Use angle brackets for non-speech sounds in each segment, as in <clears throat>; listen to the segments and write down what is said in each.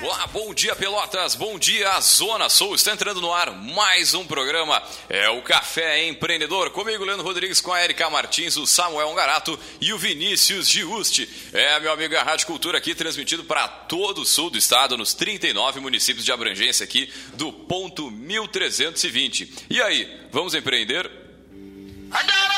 Olá, bom dia Pelotas, bom dia Zona Sul. Está entrando no ar mais um programa. É o Café Empreendedor. Comigo, Leandro Rodrigues, com a Erika Martins, o Samuel Garato e o Vinícius Giusti. É, meu amigo, a Rádio Cultura aqui, transmitido para todo o sul do estado, nos 39 municípios de abrangência aqui do ponto 1320. E aí, vamos empreender? É,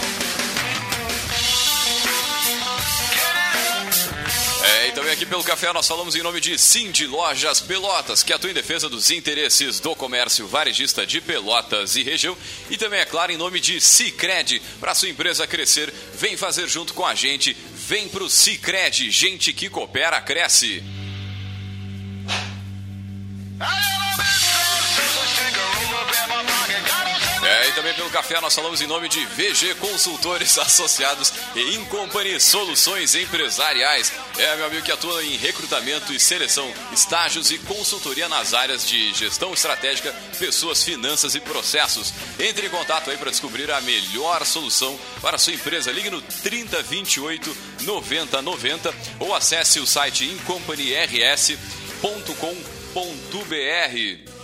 e também aqui pelo café nós falamos em nome de Cindy Lojas Pelotas, que atua em defesa dos interesses do comércio varejista de Pelotas e região. E também, é claro, em nome de Cicred, para sua empresa crescer, vem fazer junto com a gente. Vem pro Cicred, gente que coopera, cresce. É, e também pelo café nós falamos em nome de VG Consultores Associados e Incompany Soluções Empresariais. É, meu amigo que atua em recrutamento e seleção, estágios e consultoria nas áreas de gestão estratégica, pessoas, finanças e processos. Entre em contato aí para descobrir a melhor solução para a sua empresa. Ligue no 3028 9090 ou acesse o site incompanyrs.com.br.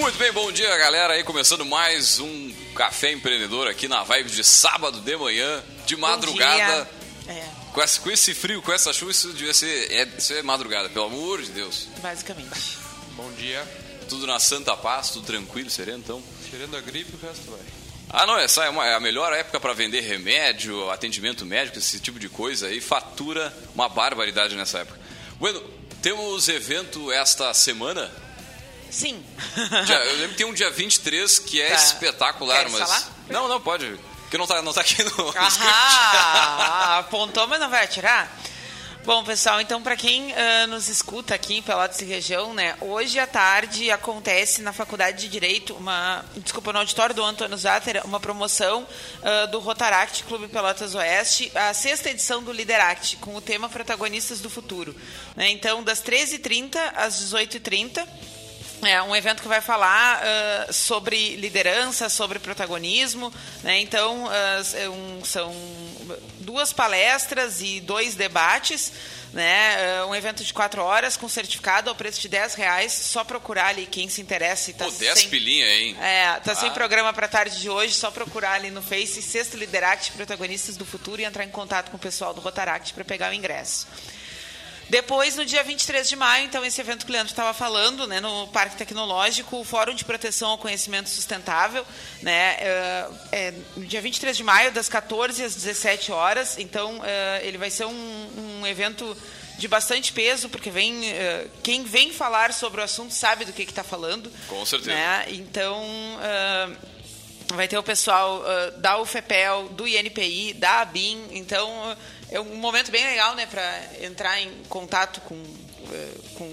Muito bem, bom dia galera aí, começando mais um Café Empreendedor aqui na vibe de sábado de manhã, de madrugada. É, Com esse, com esse frio, com essa chuva, isso devia ser, é, isso é madrugada, pelo amor de Deus. basicamente. Bom dia. Tudo na santa paz, tudo tranquilo, sereno, então. Tirando a gripe, o resto vai. Ah, não, essa é, uma- é a melhor época para vender remédio, atendimento médico, esse tipo de coisa aí, fatura uma barbaridade nessa época. Bueno, temos evento esta semana. Sim. Dia- eu lembro que tem um dia 23 que é Tá. espetacular, Queres mas. falar? Não, não, pode. Porque não tá, não tá aqui no. Ah, <laughs> apontou, mas não vai atirar? Bom, pessoal, então para quem ah, nos escuta aqui em Pelotas e região, né? Hoje à tarde acontece na Faculdade de Direito uma, desculpa, no auditório do Antônio Zatter, uma promoção ah, do Rotaract Clube Pelotas Oeste, a sexta edição do Lideract, com o tema Protagonistas do Futuro. né? Então, das 13h30 às 18h30, é um evento que vai falar ah, sobre liderança, sobre protagonismo. Né? Então, é um- são duas palestras e dois debates. Né? Ah, um evento de quatro horas com certificado ao preço de 10 reais. Só procurar ali quem se interessa. E tá Pô, 10 sem- pilinha, hein? é, tá sem Ah. programa para tarde de hoje, só procurar ali no Face Sexto Lideract Protagonistas do Futuro e entrar em contato com o pessoal do Rotaract para pegar o ingresso. Depois, no dia 23 de maio, então, esse evento que o Leandro estava falando, né, no Parque Tecnológico, o Fórum de Proteção ao Conhecimento Sustentável, né, é, é, no dia 23 de maio, das 14 às 17 horas. Então, é, ele vai ser um, um evento de bastante peso, porque vem, é, quem vem falar sobre o assunto sabe do que está falando. Com certeza. né? Então, é, vai ter o pessoal uh, da UFEPEL, do INPI, da ABIN. Então, uh, é um momento bem legal, né, para entrar em contato com, uh, com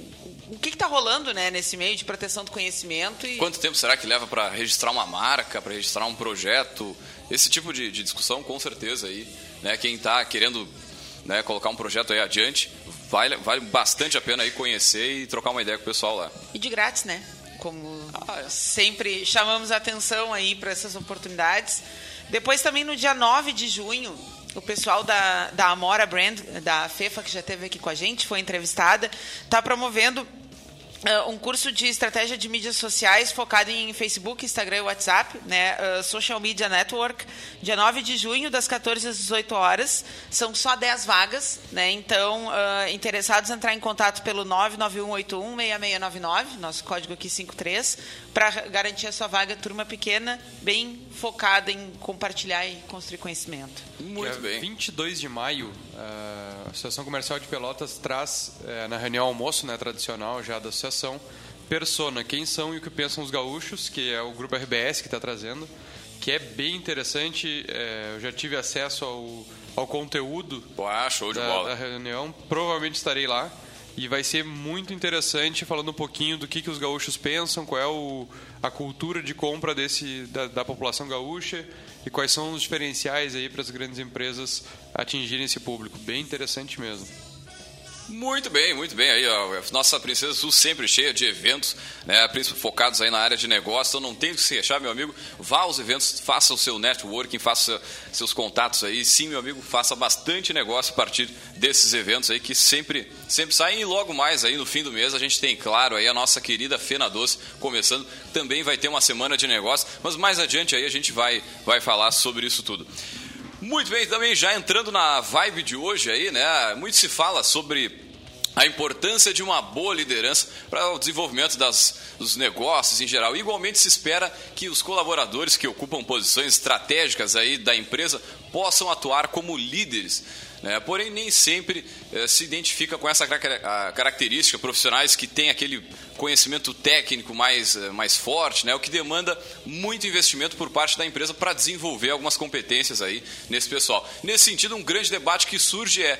o que está rolando, né, nesse meio de proteção do conhecimento. E Quanto tempo será que leva para registrar uma marca, para registrar um projeto? Esse tipo de, de discussão, com certeza aí, né? Quem está querendo né, colocar um projeto aí adiante, vale, vale bastante a pena aí conhecer e trocar uma ideia com o pessoal lá. E de grátis, né? Como Ah, é. sempre chamamos a atenção aí para essas oportunidades. Depois também no dia 9 de junho, o pessoal da, da Amora Brand, da FEFA, que já esteve aqui com a gente, foi entrevistada, está promovendo ah, um curso de estratégia de mídias sociais focado em Facebook, Instagram e WhatsApp, né? ah, Social Media Network, dia 9 de junho, das 14 às 18 horas. São só 10 vagas, né? Então, ah, interessados entrar em contato pelo 991816699, nosso código aqui 53, para garantir a sua vaga, turma pequena, bem focada em compartilhar e construir conhecimento. Muito bem. 22 de maio, a Associação Comercial de Pelotas traz, eh, na reunião almoço né, tradicional já da associação, Persona, quem são e o que pensam os gaúchos, que é o grupo RBS que está trazendo, que é bem interessante. É, eu já tive acesso ao, ao conteúdo Ué, show de da, bola. da reunião, provavelmente estarei lá. E vai ser muito interessante falando um pouquinho do que, que os gaúchos pensam, qual é o, a cultura de compra desse, da, da população gaúcha e quais são os diferenciais aí para as grandes empresas atingirem esse público. Bem interessante mesmo. Muito bem, muito bem. Aí, ó, nossa Princesa Sul sempre cheia de eventos, né, focados aí na área de negócio. Então não tem que se fechar, meu amigo. Vá aos eventos, faça o seu networking, faça seus contatos aí. Sim, meu amigo, faça bastante negócio a partir desses eventos aí que sempre, sempre saem. E logo mais aí no fim do mês a gente tem, claro, aí a nossa querida Fena Doce começando. Também vai ter uma semana de negócio, mas mais adiante aí a gente vai, vai falar sobre isso tudo. Muito bem, também já entrando na vibe de hoje aí, né? Muito se fala sobre a importância de uma boa liderança para o desenvolvimento das, dos negócios em geral. Igualmente se espera que os colaboradores que ocupam posições estratégicas aí da empresa possam atuar como líderes. Né? Porém, nem sempre eh, se identifica com essa característica profissionais que têm aquele conhecimento técnico mais, eh, mais forte, né? o que demanda muito investimento por parte da empresa para desenvolver algumas competências aí nesse pessoal. Nesse sentido, um grande debate que surge é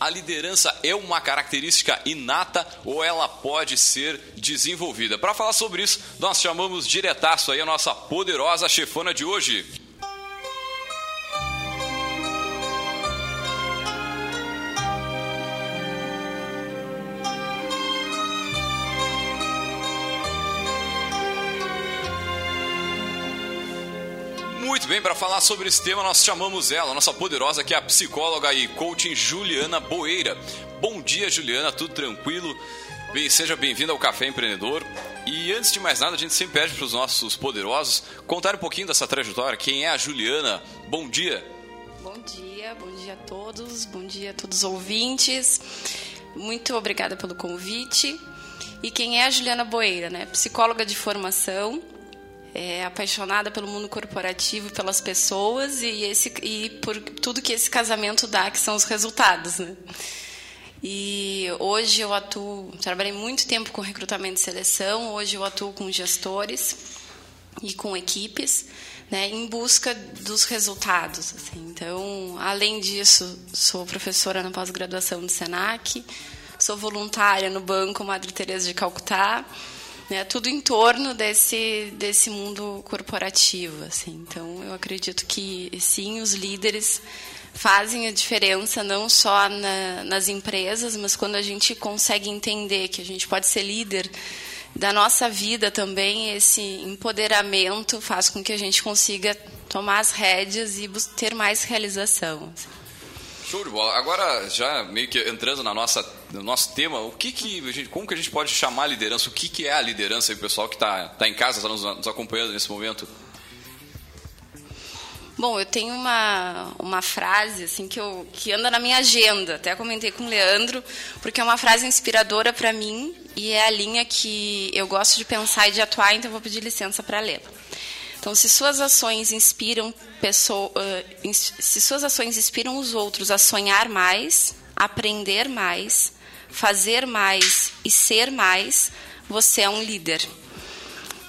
a liderança é uma característica inata ou ela pode ser desenvolvida? Para falar sobre isso, nós chamamos diretaço aí a nossa poderosa chefona de hoje. Bem, para falar sobre esse tema, nós chamamos ela, nossa poderosa, que é a psicóloga e coaching Juliana Boeira. Bom dia, Juliana, tudo tranquilo? Bem, seja bem-vinda ao Café Empreendedor. E antes de mais nada, a gente sempre pede para os nossos poderosos contar um pouquinho dessa trajetória. Quem é a Juliana? Bom dia. Bom dia, bom dia a todos, bom dia a todos os ouvintes. Muito obrigada pelo convite. E quem é a Juliana Boeira, né? Psicóloga de formação, é apaixonada pelo mundo corporativo, pelas pessoas e, esse, e por tudo que esse casamento dá, que são os resultados. Né? E hoje eu atuo, trabalhei muito tempo com recrutamento e seleção, hoje eu atuo com gestores e com equipes, né, em busca dos resultados. Assim. Então, além disso, sou professora na pós-graduação do SENAC, sou voluntária no Banco Madre Teresa de Calcutá, né, tudo em torno desse desse mundo corporativo, assim. Então, eu acredito que sim, os líderes fazem a diferença não só na, nas empresas, mas quando a gente consegue entender que a gente pode ser líder da nossa vida também, esse empoderamento faz com que a gente consiga tomar as rédeas e ter mais realização. assim. Show de bola. Agora, já meio que entrando na nossa, no nosso tema, o que que gente, como que a gente pode chamar a liderança? O que, que é a liderança o pessoal que está tá em casa, está nos, nos acompanhando nesse momento? Bom, eu tenho uma, uma frase assim que, eu, que anda na minha agenda, até comentei com o Leandro, porque é uma frase inspiradora para mim e é a linha que eu gosto de pensar e de atuar, então vou pedir licença para lê-la. Então, se suas ações inspiram pessoa, uh, se suas ações inspiram os outros a sonhar mais, aprender mais, fazer mais e ser mais, você é um líder.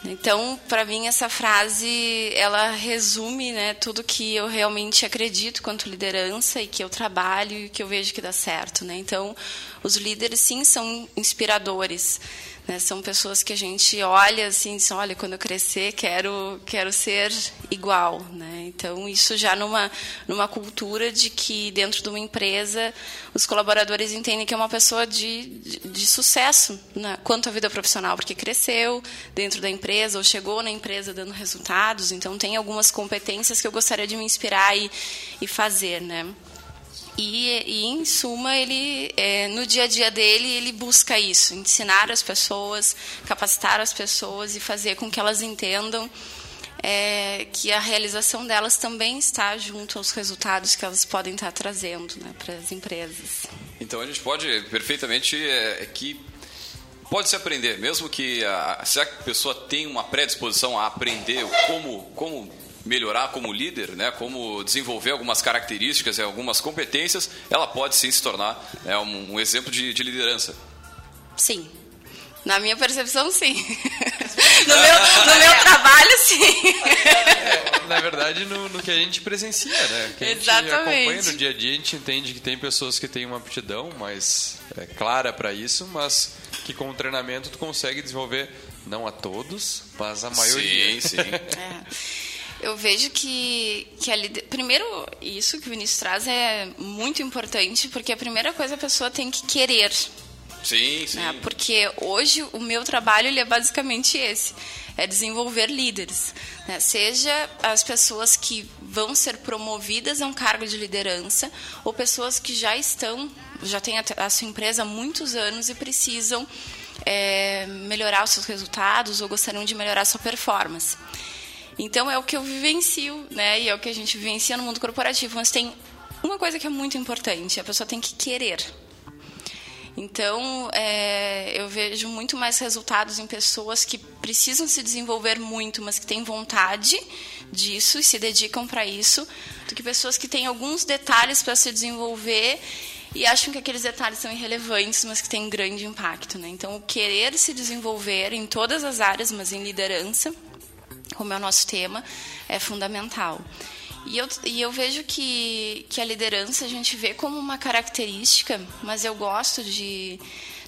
Então, para mim essa frase ela resume, né, tudo que eu realmente acredito quanto liderança e que eu trabalho e que eu vejo que dá certo, né? Então, os líderes sim são inspiradores. Né? São pessoas que a gente olha assim, diz, olha, quando eu crescer quero quero ser igual, né? Então isso já numa numa cultura de que dentro de uma empresa os colaboradores entendem que é uma pessoa de, de, de sucesso né? quanto à vida profissional, porque cresceu dentro da empresa ou chegou na empresa dando resultados, então tem algumas competências que eu gostaria de me inspirar e, e fazer, né? E, e, em suma, ele, é, no dia a dia dele, ele busca isso, ensinar as pessoas, capacitar as pessoas e fazer com que elas entendam é, que a realização delas também está junto aos resultados que elas podem estar trazendo né, para as empresas. Então a gente pode perfeitamente é, que pode se aprender, mesmo que a, se a pessoa tem uma predisposição a aprender como como melhorar como líder, né, como desenvolver algumas características e algumas competências, ela pode sim se tornar né, um, um exemplo de, de liderança. Sim. Na minha percepção, sim. <laughs> no, meu, no meu trabalho, sim. É, na verdade, no, no, que a gente presencia, né? Que a gente Exatamente. acompanha no dia a dia, a gente entende que tem pessoas que têm uma aptidão mais é, clara para isso, mas que com o treinamento tu consegue desenvolver, não a todos, mas a maioria. Sim, sim. <laughs> É. Eu vejo que, que a lider... primeiro isso que o Vinícius traz é muito importante porque a primeira coisa a pessoa tem que querer Sim, sim. né? Porque hoje o meu trabalho ele é basicamente esse, é desenvolver líderes, né? seja as pessoas que vão ser promovidas a um cargo de liderança ou pessoas que já estão, já têm a, sua empresa há muitos anos e precisam é, melhorar os seus resultados ou gostariam de melhorar a sua performance. Então é o que eu vivencio, né? E é o que a gente vivencia no mundo corporativo. Mas tem uma coisa que é muito importante: a pessoa tem que querer. Então, é, eu vejo muito mais resultados em pessoas que precisam se desenvolver muito, mas que têm vontade disso e se dedicam para isso, do que pessoas que têm alguns detalhes para se desenvolver e acham que aqueles detalhes são irrelevantes, mas que têm grande impacto. Né? Então, o querer se desenvolver em todas as áreas, mas em liderança, como é o nosso tema, é fundamental. E eu, e eu vejo que, que a liderança a gente vê como uma característica, mas eu gosto de,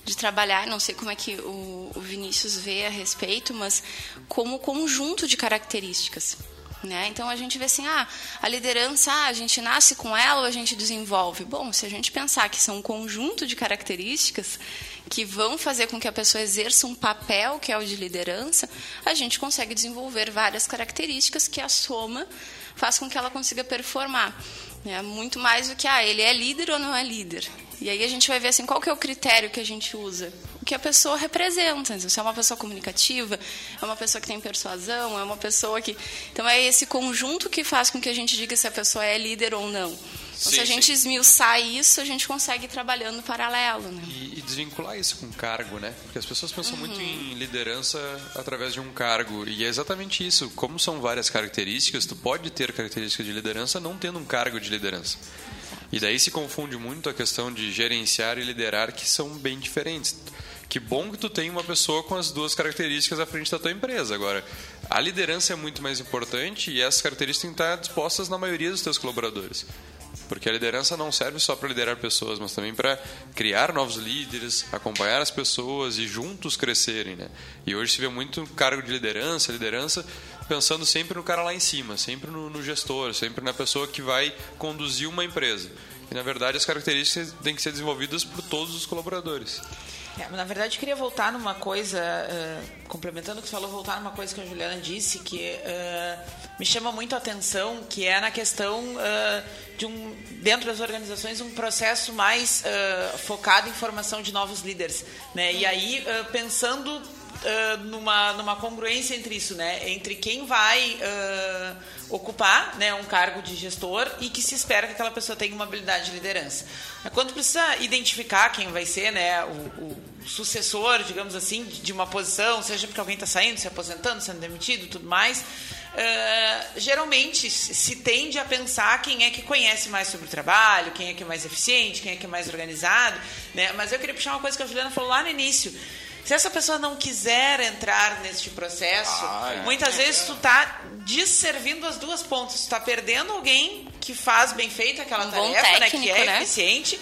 de trabalhar, não sei como é que o, o Vinícius vê a respeito, mas como conjunto de características. Né? Então a gente vê assim, ah, a liderança, ah, a gente nasce com ela ou a gente desenvolve? Bom, se a gente pensar que são um conjunto de características que vão fazer com que a pessoa exerça um papel que é o de liderança, a gente consegue desenvolver várias características que a soma faz com que ela consiga performar. É muito mais do que, ah, ele é líder ou não é líder. E aí a gente vai ver assim, qual que é o critério que a gente usa? O que a pessoa representa. Então, se é uma pessoa comunicativa, é uma pessoa que tem persuasão, é uma pessoa que... Então é esse conjunto que faz com que a gente diga se a pessoa é líder ou não. Então, Sim, se a gente sim. esmiuçar isso, a gente consegue ir trabalhando paralelo. Né? E, e desvincular isso com cargo, né? Porque as pessoas pensam muito em liderança através de um cargo. E é exatamente isso. Como são várias características, tu pode ter características de liderança não tendo um cargo de liderança. E daí se confunde muito a questão de gerenciar e liderar, que são bem diferentes. Que bom que tu tem uma pessoa com as duas características à frente da tua empresa. Agora, a liderança é muito mais importante e essas características têm que estar dispostas na maioria dos teus colaboradores. Porque a liderança não serve só para liderar pessoas, mas também para criar novos líderes, acompanhar as pessoas e juntos crescerem, né? E hoje se vê muito cargo de liderança, liderança pensando sempre no cara lá em cima, sempre no, no gestor, sempre na pessoa que vai conduzir uma empresa. E na verdade as características têm que ser desenvolvidas por todos os colaboradores. É, na verdade, queria voltar numa coisa, uh, complementando o que você falou, voltar numa coisa que a Juliana disse, que uh, me chama muito a atenção, que é na questão uh, de um, dentro das organizações, um processo mais focado em formação de novos líderes. Né? E aí, pensando Uh, numa, numa congruência entre isso, né? Entre quem vai uh, ocupar né, um cargo de gestor e que se espera que aquela pessoa tenha uma habilidade de liderança. Quando precisa identificar quem vai ser né, o, o sucessor, digamos assim, de uma posição, seja porque alguém está saindo, se aposentando, sendo demitido tudo mais, uh, geralmente se tende a pensar quem é que conhece mais sobre o trabalho, quem é que é mais eficiente, quem é que é mais organizado. Né? Mas eu queria puxar uma coisa que a Juliana falou lá no início. Se essa pessoa não quiser entrar neste processo, Ah, é. muitas vezes tu tá desservindo as duas pontas. Tu tá perdendo alguém que faz bem feito aquela Um tarefa, né, que técnico, é né? eficiente,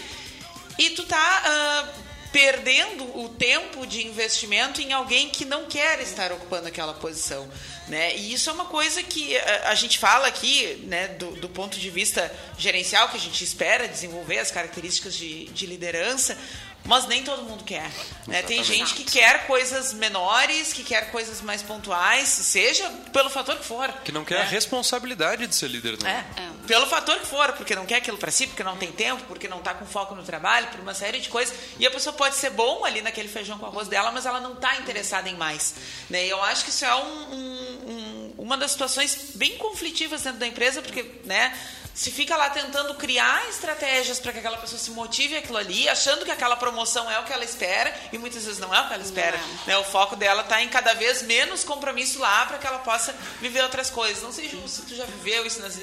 e tu tá ah, perdendo o tempo de investimento em alguém que não quer estar ocupando aquela posição. Né? E isso é uma coisa que a, a gente fala aqui, né, do, do ponto de vista gerencial, que a gente espera desenvolver as características de, de liderança, mas nem todo mundo quer. Né? Tem gente que quer coisas menores, que quer coisas mais pontuais, seja pelo fator que for. Que não quer né? a responsabilidade de ser líder, né? É. Pelo fator que for, porque não quer aquilo para si, porque não tem tempo, porque não tá com foco no trabalho, por uma série de coisas. E a pessoa pode ser bom ali naquele feijão com arroz dela, mas ela não tá interessada em mais. Né? E eu acho que isso é um- um- um- uma das situações bem conflitivas dentro da empresa, porque, né? Se fica lá tentando criar estratégias para que aquela pessoa se motive aquilo ali, achando que aquela promoção é o que ela espera e muitas vezes não é o que ela espera. Né? O foco dela está em cada vez menos compromisso lá para que ela possa viver outras coisas. Não sei se tu já viveu isso nas,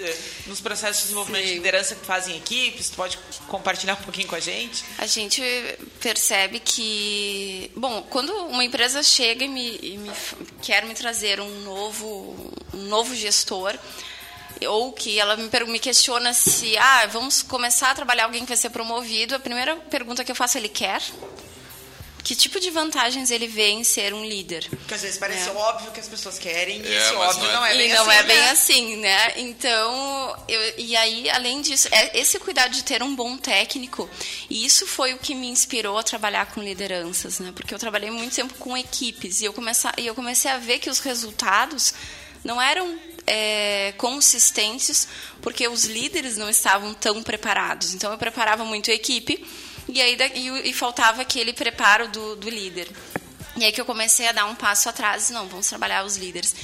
nos processos de desenvolvimento Sim. de liderança que fazem equipes, tu pode compartilhar um pouquinho com a gente. A gente percebe que, bom, quando uma empresa chega e, me, e me quer me trazer um novo, um novo gestor, ou que ela me, me questiona se, ah, vamos começar a trabalhar alguém que vai ser promovido, a primeira pergunta que eu faço, ele quer? Que tipo de vantagens ele vê em ser um líder? Porque às vezes parece É. óbvio que as pessoas querem e É, esse mas óbvio não é. não é bem e não assim. é bem né? assim, né? Então, eu- e aí, além disso, é esse cuidado de ter um bom técnico, e isso foi o que me inspirou a trabalhar com lideranças, né? Porque eu trabalhei muito tempo com equipes e eu, começa, e eu comecei a ver que os resultados não eram é, consistentes porque os líderes não estavam tão preparados. Então, eu preparava muito a equipe e aí e, o- e faltava aquele preparo do, do líder. E aí que eu comecei a dar um passo atrás, não, vamos trabalhar os líderes.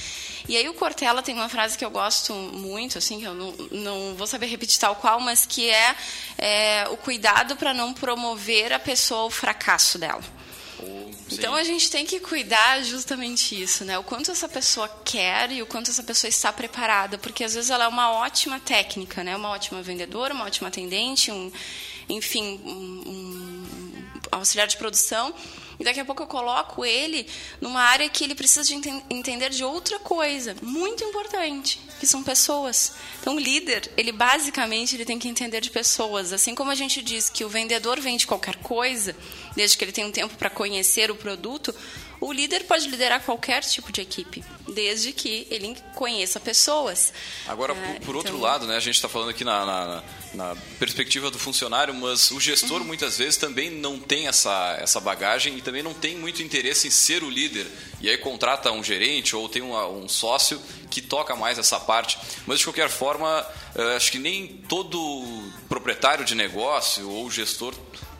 E aí o Cortella tem uma frase que eu gosto muito, assim, que eu não, não vou saber repetir tal qual, mas que é, é o cuidado para não promover a pessoa ao fracasso dela. Então a gente tem que cuidar justamente isso, né? O quanto essa pessoa quer e o quanto essa pessoa está preparada, porque às vezes ela é uma ótima técnica, né? Uma ótima vendedora, uma ótima atendente, um, enfim, um, um auxiliar de produção. E daqui a pouco eu coloco ele numa área que ele precisa de enten- entender de outra coisa, muito importante, que são pessoas. Então, o líder, ele basicamente ele tem que entender de pessoas. Assim como a gente diz que o vendedor vende qualquer coisa, desde que ele tenha um tempo para conhecer o produto, o líder pode liderar qualquer tipo de equipe, desde que ele conheça pessoas. Agora, É, por, por outro então- lado, né, a gente está falando aqui na, na- na perspectiva do funcionário, mas o gestor Uhum. muitas vezes também não tem essa, essa bagagem e também não tem muito interesse em ser o líder. E aí contrata um gerente ou tem um, um sócio que toca mais essa parte. Mas de qualquer forma, eh, acho que nem todo proprietário de negócio ou gestor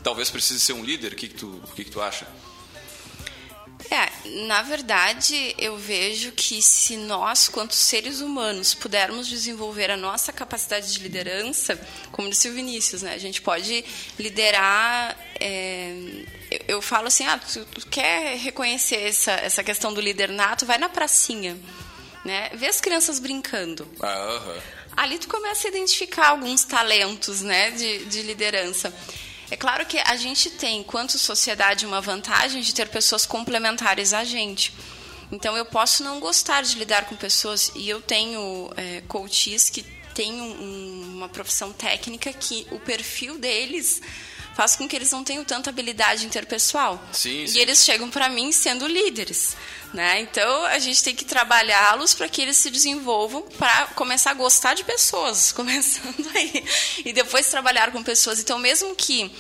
talvez precise ser um líder. O que, que, tu, o que, que tu acha? É, na verdade, eu vejo que se nós, quanto seres humanos, pudermos desenvolver a nossa capacidade de liderança, como disse o Vinícius, né? A gente pode liderar. é, eu, eu falo assim, ah, tu, tu quer reconhecer essa, essa questão do líder nato, vai na pracinha, né? Vê as crianças brincando Ah, aham. ali tu começa a identificar alguns talentos né, de, de liderança. É claro que a gente tem, enquanto sociedade, uma vantagem de ter pessoas complementares a gente. Então, eu posso não gostar de lidar com pessoas, e eu tenho é, coaches que têm um- um- uma profissão técnica que o perfil deles faz com que eles não tenham tanta habilidade interpessoal. Sim, e sim. eles chegam para mim sendo líderes. Né? Então, a gente tem que trabalhá-los para que eles se desenvolvam para começar a gostar de pessoas, <laughs> começando aí. E depois trabalhar com pessoas. Então, mesmo que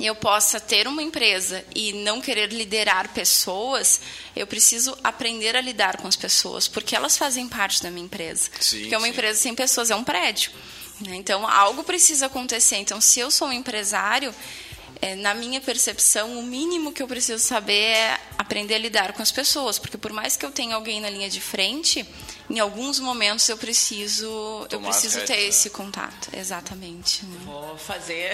eu possa ter uma empresa e não querer liderar pessoas, eu preciso aprender a lidar com as pessoas, porque elas fazem parte da minha empresa. Sim, porque uma sim. empresa sem pessoas é um prédio. né? Então, algo precisa acontecer. Então, se eu sou um empresário, é, na minha percepção, o mínimo que eu preciso saber é aprender a lidar com as pessoas, porque por mais que eu tenha alguém na linha de frente, em alguns momentos eu preciso, eu Tomar preciso ter né? esse contato. Exatamente. né? Vou fazer.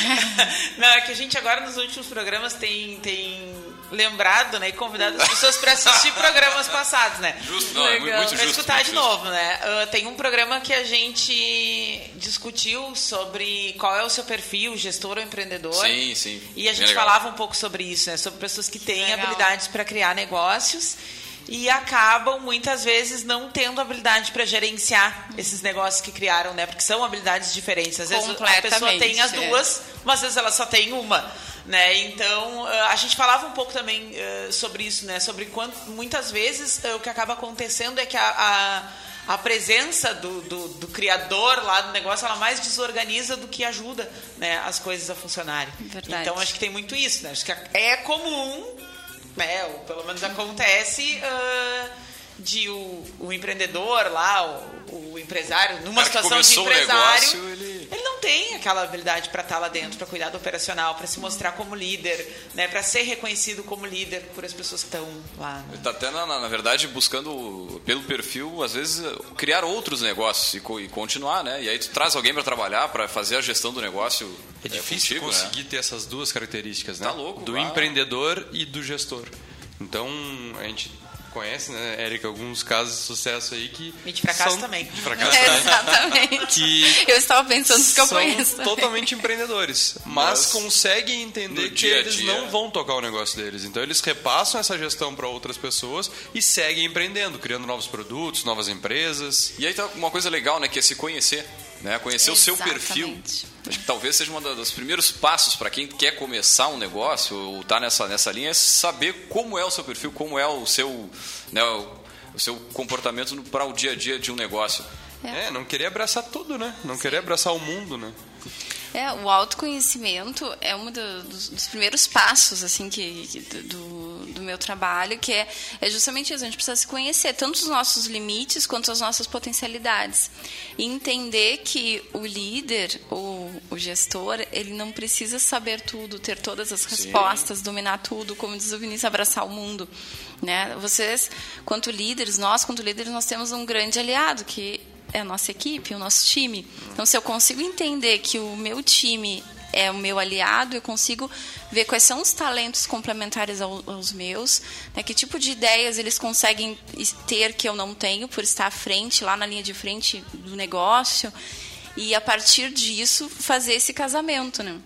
<laughs> Não, é que a gente agora nos últimos programas tem, tem lembrado, né, e convidado as pessoas para assistir programas passados, né? Justo, não, é Legal. muito Pra justo, escutar muito de justo. novo, né? Ah, tem um programa que a gente discutiu sobre qual é o seu perfil, gestor ou empreendedor. Sim, sim. E a gente legal. falava um pouco sobre isso, né? Sobre pessoas que têm Legal. habilidades para criar negócios e acabam muitas vezes não tendo habilidade para gerenciar esses negócios que criaram, né? Porque são habilidades diferentes. Às vezes a pessoa tem as é. duas, mas às vezes ela só tem uma, né? Então ah, a gente falava um pouco também ah, sobre isso, né? Sobre quanto muitas vezes ah, o que acaba acontecendo é que a, a a presença do, do, do criador lá do negócio, ela mais desorganiza do que ajuda né, as coisas a funcionarem. Verdade. Então, acho que tem muito isso. Né? Acho que é comum, né, ou pelo menos acontece, ah, de o, o empreendedor lá, o, o empresário, numa situação de empresário, negócio, ele- não tem aquela habilidade para estar lá dentro, para cuidar do operacional, para se mostrar como líder, né, para ser reconhecido como líder por as pessoas que estão lá. Né? Está até, na, na, verdade, buscando, pelo perfil, às vezes, criar outros negócios e, e continuar, né? E aí tu traz alguém para trabalhar, para fazer a gestão do negócio. É difícil contigo, né? conseguir né? ter essas duas características, né? Tá louco, do empreendedor e do gestor. Então, a gente conhece, né, Érica, alguns casos de sucesso aí que. E de fracasso são, também. <laughs> De fracasso <laughs> também. Exatamente. Que eu estava pensando que eu conheço. São totalmente empreendedores, mas, mas conseguem entender que eles dia. não vão tocar o negócio deles. Então eles repassam essa gestão para outras pessoas e seguem empreendendo, criando novos produtos, novas empresas. E aí tá uma coisa legal, né, que é se conhecer né? Conhecer Exatamente. o seu perfil. Acho que talvez seja um dos primeiros passos para quem quer começar um negócio ou está nessa, nessa linha, é saber como é o seu perfil, como é o seu, né, o, o seu comportamento para o dia a dia de um negócio. É, é não querer abraçar tudo, né? Não Sim. querer abraçar o mundo, né? É, o autoconhecimento é um dos, dos primeiros passos assim que, que do, do, meu trabalho, que é, é justamente isso. A gente precisa se conhecer, tanto os nossos limites quanto as nossas potencialidades. E entender que o líder, o, o gestor, ele não precisa saber tudo, ter todas as respostas, Sim. dominar tudo, como diz o Vinícius, abraçar o mundo. Né? Vocês, quanto líderes, nós, quanto líderes, nós temos um grande aliado, que é a nossa equipe, o nosso time. Então, se eu consigo entender que o meu time é o meu aliado, eu consigo ver quais são os talentos complementares aos meus, né, que tipo de ideias eles conseguem ter que eu não tenho por estar à frente, lá na linha de frente do negócio, e a partir disso fazer esse casamento, né?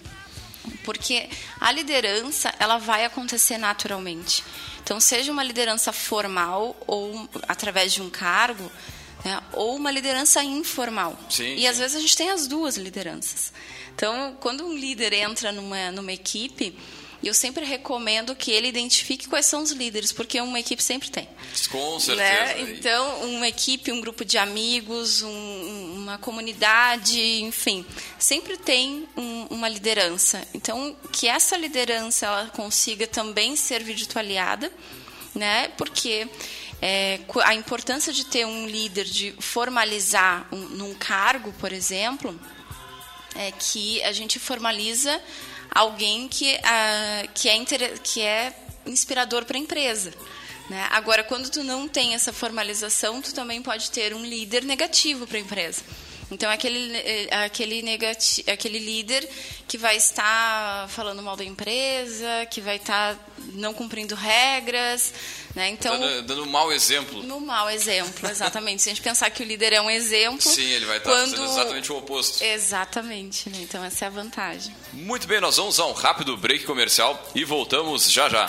Porque a liderança, ela vai acontecer naturalmente. Então, seja uma liderança formal ou através de um cargo, né? ou uma liderança informal. Sim, e sim. às vezes a gente tem as duas lideranças. Então, quando um líder entra numa, numa equipe, eu sempre recomendo que ele identifique quais são os líderes, porque uma equipe sempre tem. Com certeza. Né? Então, uma equipe, um grupo de amigos, um, uma comunidade, enfim, sempre tem um, uma liderança. Então, que essa liderança ela consiga também tua aliada, né? Porque é, a importância de ter um líder, de formalizar um, num cargo, por exemplo, é que a gente formaliza alguém que, a, que, é, que é inspirador para a empresa. Né? Agora, quando tu não tem essa formalização, tu também pode ter um líder negativo para a empresa. Então, aquele, eh, aquele, negati aquele líder que vai estar falando mal da empresa, que vai estar não cumprindo regras. Né? Então, dando, dando um mau exemplo. No mau exemplo, exatamente. Se a gente pensar que o líder é um exemplo. Sim, ele vai estar quando... fazendo exatamente o oposto. Exatamente. Né? Então, essa é a vantagem. Muito bem, nós vamos a um rápido break comercial e voltamos já já.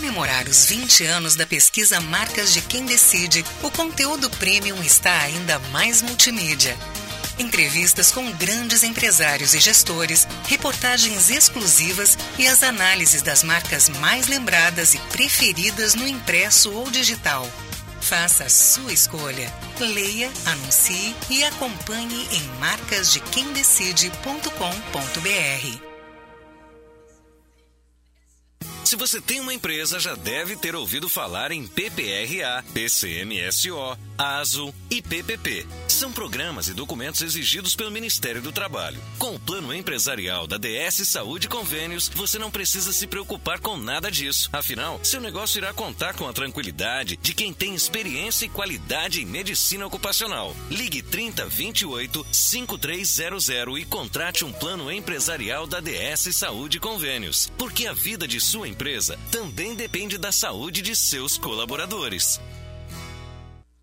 Comemorar os 20 anos da pesquisa Marcas de Quem Decide, o conteúdo premium está ainda mais multimídia. Entrevistas com grandes empresários e gestores, reportagens exclusivas e as análises das marcas mais lembradas e preferidas no impresso ou digital. Faça a sua escolha. Leia, anuncie e acompanhe em marcasdequemdecide.com.br. Se você tem uma empresa, já deve ter ouvido falar em PPRA, PCMSO, ASO e PPP. São programas e documentos exigidos pelo Ministério do Trabalho. Com o plano empresarial da DS Saúde Convênios, você não precisa se preocupar com nada disso. Afinal, seu negócio irá contar com a tranquilidade de quem tem experiência e qualidade em medicina ocupacional. Ligue 3028 5300 e contrate um plano empresarial da DS Saúde Convênios, porque a vida de sua empresa também depende da saúde de seus colaboradores.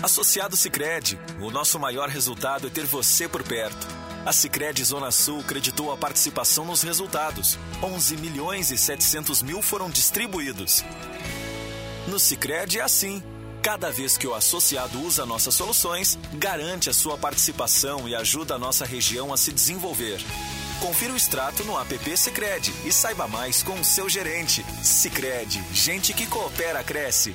Associado Sicredi, o nosso maior resultado é ter você por perto. A Sicredi Zona Sul creditou a participação nos resultados. 11 milhões e 700 mil foram distribuídos. No Sicredi é assim. Cada vez que o associado usa nossas soluções, garante a sua participação e ajuda a nossa região a se desenvolver. Confira o extrato no app Sicredi e saiba mais com o seu gerente. Sicredi, gente que coopera cresce.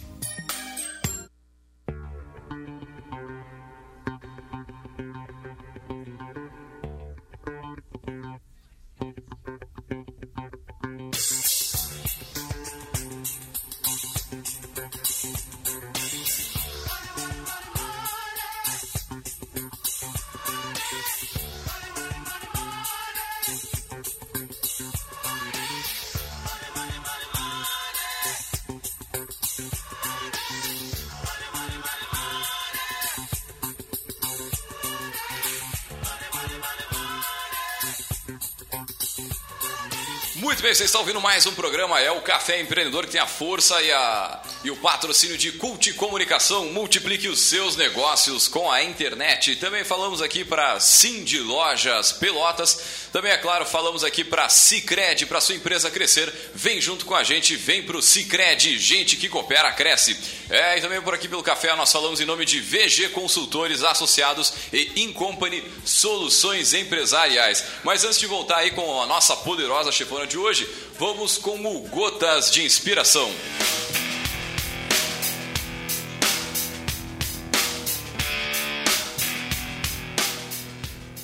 Vocês estão ouvindo mais um programa, é o Café Empreendedor que tem a força e, a, e o patrocínio de Cult Comunicação. Multiplique os seus negócios com a internet. Também falamos aqui para Cindy Lojas Pelotas. Também, é claro, falamos aqui para Cicred, para sua empresa crescer. Vem junto com a gente, vem para o Cicred, gente que coopera, cresce. É, e também por aqui pelo café nós falamos em nome de VG Consultores Associados e Incompany Soluções Empresariais. Mas antes de voltar aí com a nossa poderosa chefona de hoje, vamos com o Gotas de Inspiração.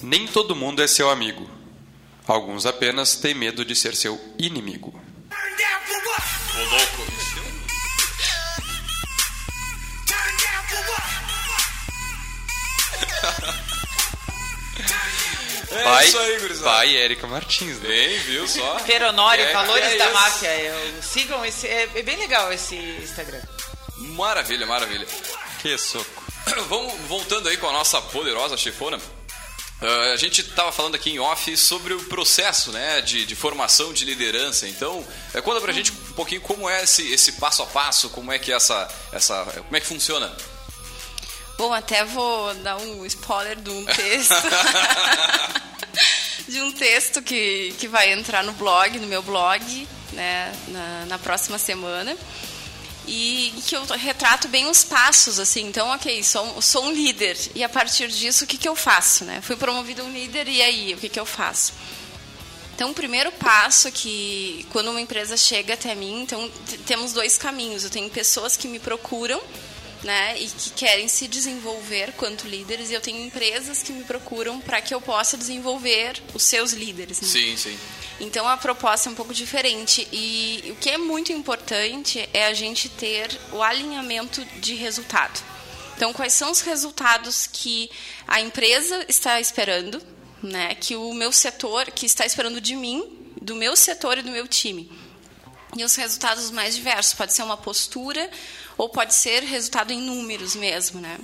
Nem todo mundo é seu amigo. Alguns apenas têm medo de ser seu inimigo. Ô louco. É Pai, isso aí, gurizada. pai Érica Martins. Né? Bem, viu só? Peronório, É, Valores é da. Máfia. Eu, sigam esse. É, é bem legal esse Instagram. Maravilha, maravilha. Que soco. <clears throat> Vamos voltando aí com a nossa poderosa chefona. Ah, a gente estava falando aqui em off sobre o processo né, de, de formação de liderança. Então, é, conta pra gente um pouquinho como é esse, esse passo a passo, como é que essa, essa. Como é que funciona? Bom, até vou dar um spoiler de um texto. <laughs> de um texto que, que vai entrar no blog, no meu blog, né, na, na próxima semana. E que eu retrato bem os passos, assim. Então, ok, sou, sou um líder. E a partir disso, o que, que eu faço, né? Fui promovido um líder e aí, o que, que eu faço? Então, o primeiro passo que, quando uma empresa chega até mim, então, temos dois caminhos. Eu tenho pessoas que me procuram, né, e que querem se desenvolver quanto líderes, e eu tenho empresas que me procuram para que eu possa desenvolver os seus líderes. Né? Sim, sim. Então, a proposta é um pouco diferente. E o que é muito importante é a gente ter o alinhamento de resultado. Então, quais são os resultados que a empresa está esperando, né? Que o meu setor, que está esperando de mim, do meu setor e do meu time. E os resultados mais diversos. Pode ser uma postura ou pode ser resultado em números mesmo, né?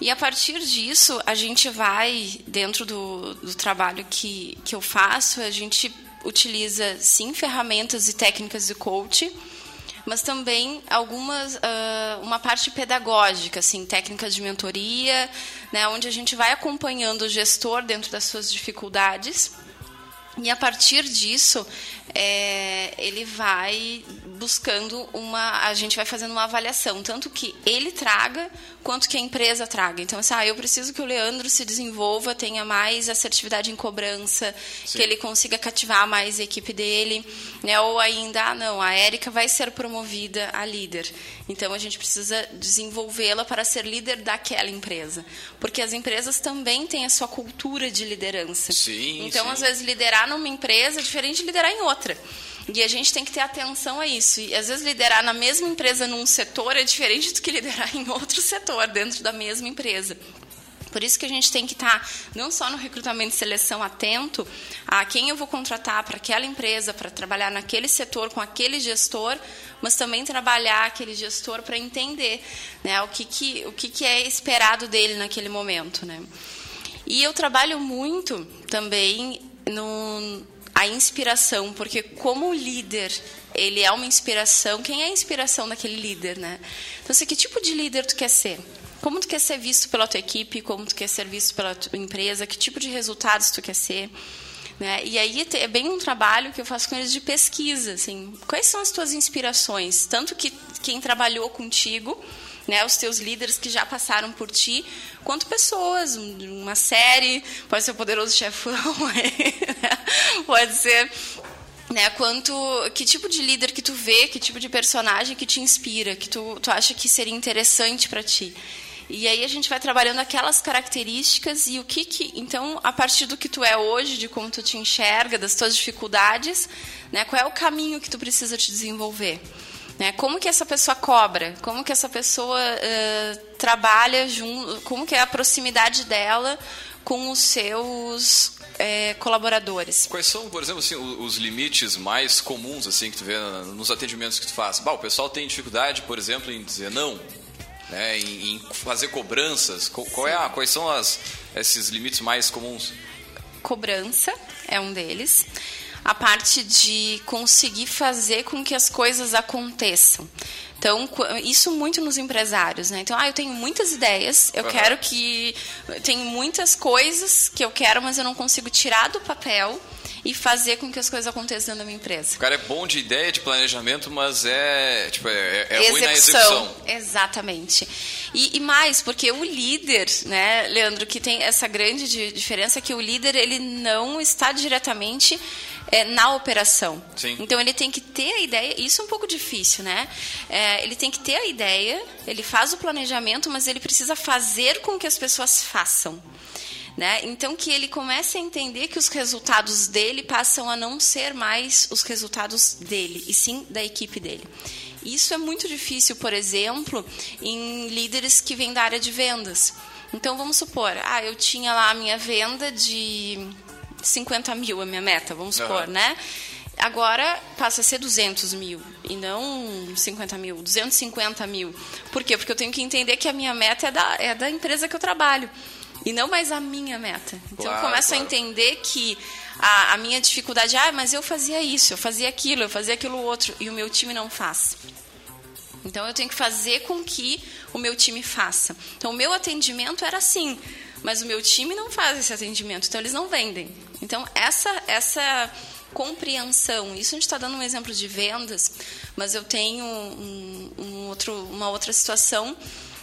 E a partir disso, a gente vai, dentro do, do trabalho que, que eu faço, a gente utiliza, sim, ferramentas e técnicas de coach, mas também algumas, ah, uma parte pedagógica, assim, técnicas de mentoria, né, onde a gente vai acompanhando o gestor dentro das suas dificuldades. E a partir disso, é, ele vai buscando uma. A gente vai fazendo uma avaliação, tanto que ele traga quanto que a empresa traga. Então, assim, ah, eu preciso que o Leandro se desenvolva, tenha mais assertividade em cobrança, Sim. que ele consiga cativar mais a equipe dele, né? Ou ainda, ah, não, a Érica vai ser promovida a líder. Então, a gente precisa desenvolvê-la para ser líder daquela empresa. Porque as empresas também têm a sua cultura de liderança. Sim, então, sim. às vezes, liderar numa empresa é diferente de liderar em outra. E a gente tem que ter atenção a isso. E às vezes liderar na mesma empresa num setor é diferente do que liderar <laughs> em outro setor dentro da mesma empresa. Por isso que a gente tem que estar não só no recrutamento e seleção atento a quem eu vou contratar para aquela empresa, para trabalhar naquele setor com aquele gestor, mas também trabalhar aquele gestor para entender né, o, que, que, o que, que é esperado dele naquele momento. Né? E eu trabalho muito também no, a inspiração, porque como líder, ele é uma inspiração. Quem é a inspiração daquele líder, né? Então, assim, que tipo de líder tu quer ser? Como tu quer ser visto pela tua equipe? Como tu quer ser visto pela tua empresa? Que tipo de resultados tu quer ser? Né? E aí é bem um trabalho que eu faço com eles de pesquisa, assim, quais são as tuas inspirações? Tanto que quem trabalhou contigo, né, os teus líderes que já passaram por ti, quanto pessoas, uma série, pode ser o Poderoso Chefão, <laughs> né? pode ser né, quanto que tipo de líder que tu vê, que tipo de personagem que te inspira, que tu, tu acha que seria interessante para ti. E aí a gente vai trabalhando aquelas características e o que que então a partir do que tu é hoje, de como tu te enxerga, das tuas dificuldades, né, qual é o caminho que tu precisa te desenvolver? Né? Como que essa pessoa cobra? Como que essa pessoa uh, trabalha junto? Como que é a proximidade dela com os seus é, colaboradores. Quais são, por exemplo, assim, os limites mais comuns assim que tu vê nos atendimentos que tu faz? Bah, o pessoal tem dificuldade, por exemplo, em dizer não, né, em, em fazer cobranças. Qual é a, quais são as, esses limites mais comuns? Cobrança é um deles a parte de conseguir fazer com que as coisas aconteçam. Então, isso muito nos empresários, né? Então, ah, eu tenho muitas ideias, eu uhum. quero que. Tenho muitas coisas que eu quero, mas eu não consigo tirar do papel e fazer com que as coisas aconteçam da minha empresa. O cara é bom de ideia, de planejamento, mas é, tipo, é, é ruim na execução. Exatamente. E, e, mais, porque o líder, né, Leandro, que tem essa grande diferença, que o líder ele não está diretamente é, na operação. Sim. Então ele tem que ter a ideia, isso é um pouco difícil, né? É, ele tem que ter a ideia, ele faz o planejamento, mas ele precisa fazer com que as pessoas façam. Né? Então que ele comece a entender que os resultados dele passam a não ser mais os resultados dele, e sim da equipe dele. Isso é muito difícil, por exemplo, em líderes que vêm da área de vendas. Então vamos supor, ah, eu tinha lá a minha venda de 50 mil, a minha meta, vamos supor, uhum. né? Agora passa a ser 200 mil e não 50 mil, 250 mil. Por quê? Porque eu tenho que entender que a minha meta é da, é da empresa que eu trabalho e não mais a minha meta. Então claro, eu começo claro. a entender que a, a, minha dificuldade, ah, mas eu fazia isso, eu fazia aquilo, eu fazia aquilo outro e o meu time não faz. Então eu tenho que fazer com que o meu time faça. Então o meu atendimento era assim, mas o meu time não faz esse atendimento, então eles não vendem. Então essa essa compreensão, isso a gente está dando um exemplo de vendas, mas eu tenho um, um outro, uma outra situação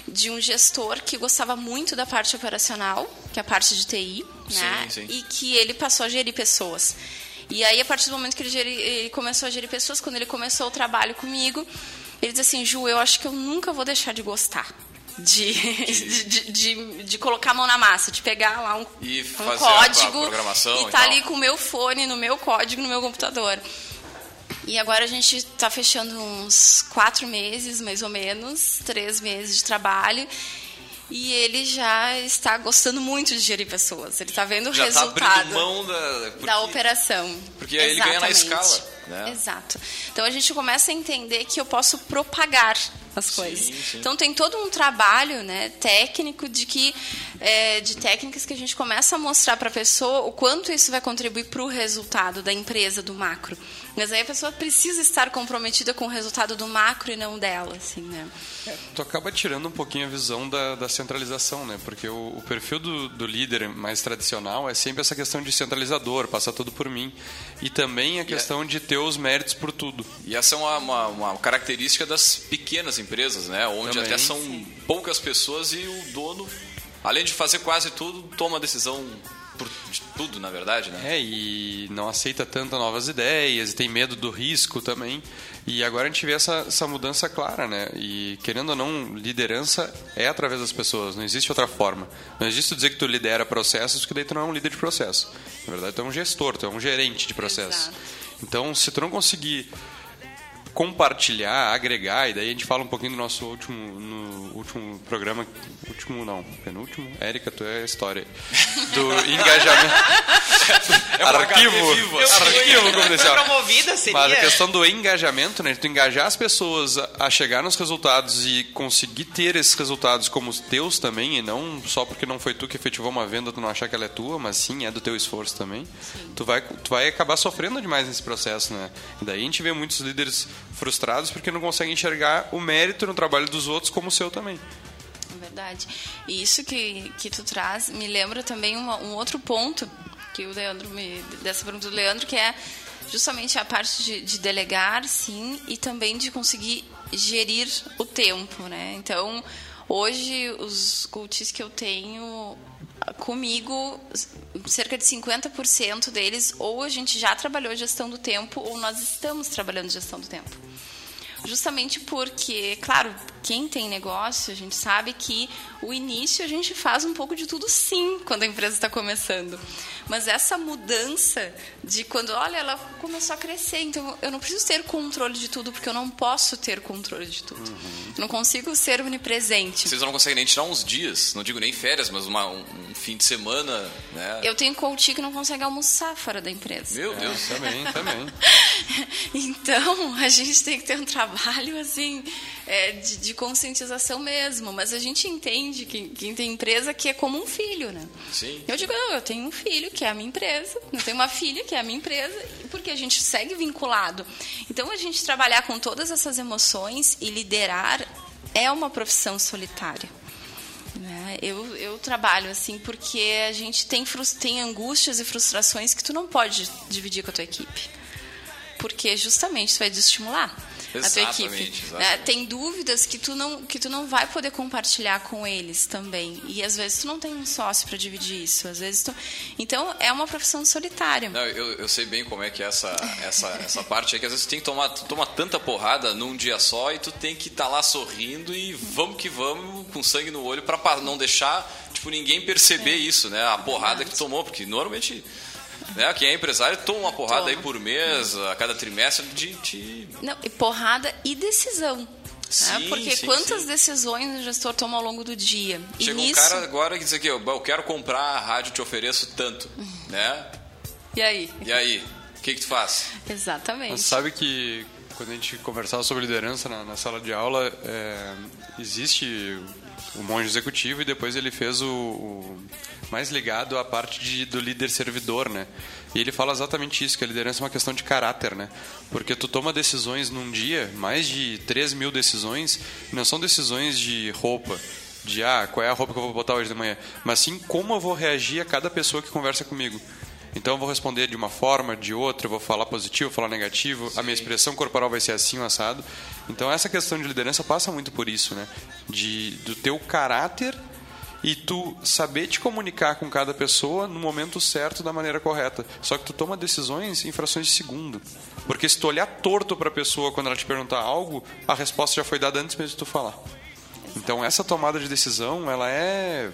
de um gestor que gostava muito da parte operacional, que é a parte de TI, sim, né? Sim. E que ele passou a gerir pessoas. E aí, a partir do momento que ele, geri, ele, começou a gerir pessoas, quando ele começou o trabalho comigo, ele disse assim, Ju, eu acho que eu nunca vou deixar de gostar. De, de, de, de, colocar a mão na massa, de pegar lá um, um código e estar tá ali com o meu fone, no meu código, no meu computador. E agora a gente está fechando uns quatro meses, mais ou menos, três meses de trabalho. E ele já está gostando muito de gerir pessoas. Ele está vendo o já tá resultado tá mão da, porque, da operação. Porque aí ele ganha na escala. Né? Exato. Então a gente começa a entender que eu posso propagar as coisas. Sim, sim. Então tem todo um trabalho, né, técnico de que é, de técnicas que a gente começa a mostrar para a pessoa o quanto isso vai contribuir para o resultado da empresa do macro. Mas aí a pessoa precisa estar comprometida com o resultado do macro e não dela, assim, né? Tu acaba tirando um pouquinho a visão da, da centralização, né? Porque o, o perfil do, do líder mais tradicional é sempre essa questão de centralizador, passar tudo por mim. E também a questão de ter os méritos por tudo. E essa é uma, uma, uma característica das pequenas empresas, né? Onde Também. até são poucas pessoas e o dono, além de fazer quase tudo, toma a decisão por de tudo, na verdade, né? É, e não aceita tanto novas ideias, e tem medo do risco também. E agora a gente vê essa, essa mudança clara, né? E querendo ou não, liderança é através das pessoas, não existe outra forma. Não existe dizer que tu lidera processos, porque daí tu não é um líder de processo. Na verdade, tu é um gestor, tu é um gerente de processo. Exato. Então, se tu não conseguir compartilhar, agregar, e daí a gente fala um pouquinho do nosso último, no último programa, último não, penúltimo, Érica, tu é a história, do <laughs> engajamento. É um arquivo, vivo, arquivo confidencial. promovida seria. Mas a questão do engajamento, né? Tu engajar as pessoas a- a chegar nos resultados e conseguir ter esses resultados como os teus também, e não só porque não foi tu que efetivou uma venda, tu não achar que ela é tua, mas sim é do teu esforço também. Tu vai, tu vai acabar sofrendo demais nesse processo, né? E daí a gente vê muitos líderes frustrados porque não conseguem enxergar o mérito no trabalho dos outros como o seu também. É verdade. E isso que, que tu traz me lembra também uma- um outro ponto que o Leandro me. dessa pergunta do Leandro, que é justamente a parte de, de delegar, sim, e também de conseguir gerir o tempo, né? Então, hoje, os coaches que eu tenho ah, comigo, cerca de 50% deles, ou a gente já trabalhou gestão do tempo, ou nós estamos trabalhando gestão do tempo. Justamente porque, claro, quem tem negócio, a gente sabe que o início a gente faz um pouco de tudo sim quando a empresa está começando. Mas essa mudança de quando, olha, ela começou a crescer, então eu não preciso ter controle de tudo, porque eu não posso ter controle de tudo. Não consigo ser onipresente. Vocês não conseguem nem tirar uns dias, não digo nem férias, mas uma- um, um fim de semana, né? Eu tenho coach que não consegue almoçar fora da empresa. Meu Deus. Também, também. <laughs> Então, a gente tem que ter um trabalho <laughs> assim é, de, de conscientização mesmo. Mas a gente entende que quem tem empresa que é como um filho, né? Sim. Eu digo, não, eu tenho um filho que é a minha empresa, eu tenho uma filha que é a minha empresa, porque a gente segue vinculado. Então, a gente trabalhar com todas essas emoções e liderar é uma profissão solitária. né? Eu, eu trabalho assim porque a gente tem, tem angústias e frustrações que tu não pode dividir com a tua equipe. Porque justamente isso vai desestimular a tua Exatamente, equipe. exatamente. né? Tem dúvidas que tu, não, que tu não vai poder compartilhar com eles também. E às vezes tu não tem um sócio para dividir isso. Às vezes tu... Então é uma profissão solitária. Não, eu, eu sei bem como é que é essa, essa, essa parte aí, que às vezes tu tem que tomar tu toma tanta porrada num dia só e tu tem que estar lá sorrindo e vamos que vamos, com sangue no olho, pra pa- não deixar, tipo, ninguém perceber isso, né? A porrada que tu tomou, porque normalmente, né, quem é empresário toma uma porrada Toma. aí por mês, a cada trimestre, de, de Não, e porrada e decisão. né? Sim, Porque sim, quantas sim. decisões o gestor toma ao longo do dia? E Chega um nisso... cara agora que diz aqui, eu eu quero comprar a rádio, te ofereço tanto, <laughs> né? E aí? E aí, o que que tu faz? Exatamente. Mas sabe que quando a gente conversava sobre liderança na, na sala de aula, é, existe o monge executivo e depois ele fez o, o mais ligado à parte de, do líder servidor, né? E ele fala exatamente isso, que a liderança é uma questão de caráter, né? Porque tu toma decisões num dia, mais de 3 mil decisões, não são decisões de roupa, de ah, qual é a roupa que eu vou botar hoje de manhã, mas sim como eu vou reagir a cada pessoa que conversa comigo. Então eu vou responder de uma forma, de outra, eu vou falar positivo, falar negativo, a minha expressão corporal vai ser assim, assado. Então essa questão de liderança passa muito por isso, né? De, do teu caráter e tu saber te comunicar com cada pessoa no momento certo, da maneira correta. Só que tu toma decisões em frações de segundo. Porque se tu olhar torto para a pessoa quando ela te perguntar algo, a resposta já foi dada antes mesmo de tu falar. Então essa tomada de decisão, ela é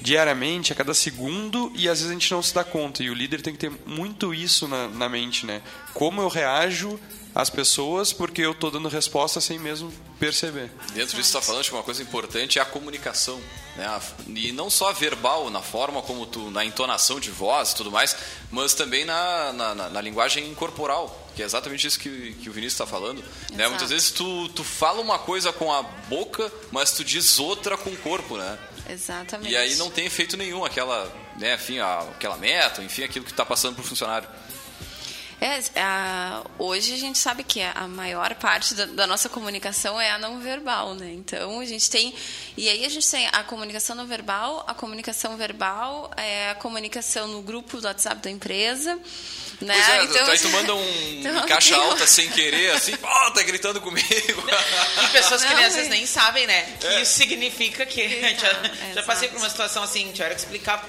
diariamente, a cada segundo, e às vezes a gente não se dá conta. E o líder tem que ter muito isso na, na mente, né? Como eu reajo às pessoas porque eu estou dando resposta sem mesmo perceber. Dentro disso que você está falando, acho que uma coisa importante é a comunicação. Né? E não só verbal, na forma como tu, na entonação de voz e tudo mais, mas também na, na, na- na linguagem corporal. Que é exatamente isso que, que o Vinícius está falando. Né? Muitas vezes tu, tu fala uma coisa com a boca, mas tu diz outra com o corpo, né? Exatamente. E aí não tem efeito nenhum aquela, né, enfim, aquela meta, enfim, aquilo que está passando para o funcionário. É, a- hoje a gente sabe que a maior parte da, da nossa comunicação é a não verbal, né? Então a gente tem e aí a gente tem a comunicação não verbal, a comunicação verbal, é, a comunicação no grupo do WhatsApp da empresa, né? Pois é, então, aí tu manda um <laughs> Então, caixa alta sem querer, assim, <laughs> ó, tá gritando comigo. E pessoas que Não, às vezes é. nem sabem, né? Que É. isso significa que. Exato, <laughs> já, já passei por uma situação assim, tiveram que explicar.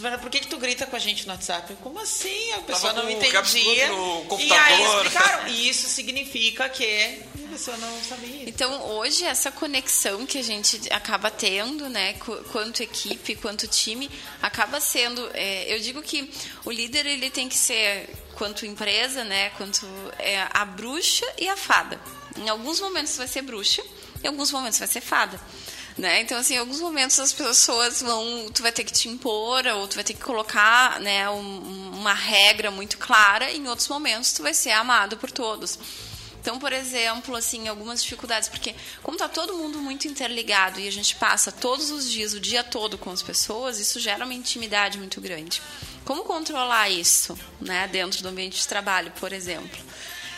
"Mas Por que, que tu grita com a gente no WhatsApp? Como assim? A pessoa Tava não com o entendia. no E aí computador. explicaram. E isso significa que a pessoa não sabia. Então, hoje, essa conexão que a gente acaba tendo, né, qu- quanto equipe, quanto time, acaba sendo. é, eu digo que o líder ele tem que ser, quanto empresa, né, quanto é, a bruxa e a fada. Em alguns momentos vai ser bruxa, em alguns momentos vai ser fada. Né? Então, assim, em alguns momentos as pessoas vão. Tu vai ter que te impor, ou tu vai ter que colocar né, um- uma regra muito clara, e em outros momentos tu vai ser amado por todos. Então, por exemplo, assim, algumas dificuldades, porque como está todo mundo muito interligado e a gente passa todos os dias, o dia todo com as pessoas, isso gera uma intimidade muito grande. Como controlar isso, né, dentro do ambiente de trabalho, por exemplo?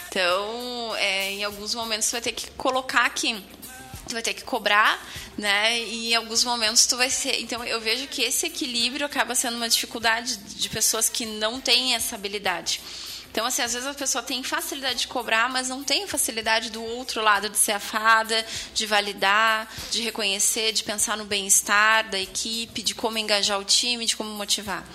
Então, é, em alguns momentos você vai ter que colocar aqui tu vai ter que cobrar, né? E em alguns momentos tu vai ser. Então eu vejo que esse equilíbrio acaba sendo uma dificuldade de pessoas que não têm essa habilidade. Então, assim, às vezes a pessoa tem facilidade de cobrar, mas não tem facilidade do outro lado de ser afada, de validar, de reconhecer, de pensar no bem-estar da equipe, de como engajar o time, de como motivar.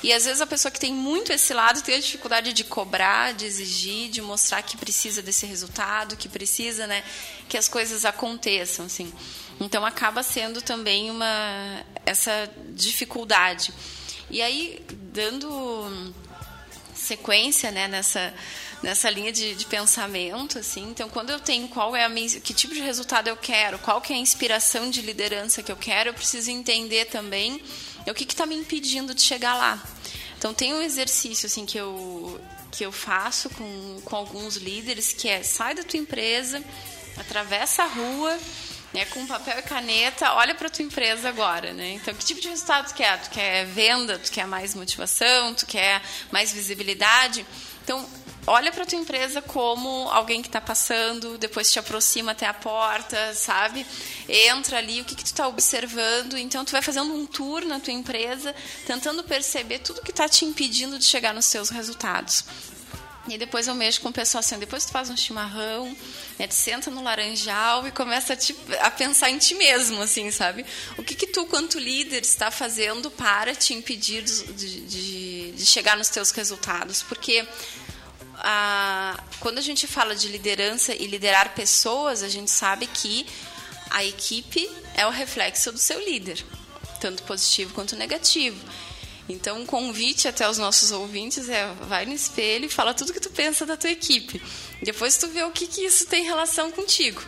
E às vezes a pessoa que tem muito esse lado tem a dificuldade de cobrar, de exigir, de mostrar que precisa desse resultado, que precisa, né, que as coisas aconteçam, assim. Então acaba sendo também uma essa dificuldade. E aí dando sequência, né, nessa nessa linha de, de pensamento, assim. Então, quando eu tenho qual é a minha, que tipo de resultado eu quero, qual que é a inspiração de liderança que eu quero, eu preciso entender também o que está me impedindo de chegar lá. Então, tem um exercício assim que eu que eu faço com, com alguns líderes que é sai da tua empresa, atravessa a rua né, com papel e caneta, olha para tua empresa agora, né? Então, que tipo de resultado tu quer? Tu quer venda? Tu quer mais motivação? Tu quer mais visibilidade? Então, olha para tua empresa como alguém que está passando, depois te aproxima até a porta, sabe? Entra ali, o que, que tu está observando. Então, tu vai fazendo um tour na tua empresa, tentando perceber tudo que está te impedindo de chegar nos seus resultados. E depois eu mexo com o pessoal assim, depois tu faz um chimarrão, né, tu senta no laranjal e começa a, te, a pensar em ti mesmo, assim, sabe? O que que tu, quanto líder, está fazendo para te impedir de, de, de chegar nos teus resultados? Porque a, quando a gente fala de liderança e liderar pessoas, a gente sabe que a equipe é o reflexo do seu líder, tanto positivo quanto negativo. Então, um convite até os nossos ouvintes é vai no espelho e fala tudo que tu pensa da tua equipe. Depois tu vê o que, que isso tem relação contigo.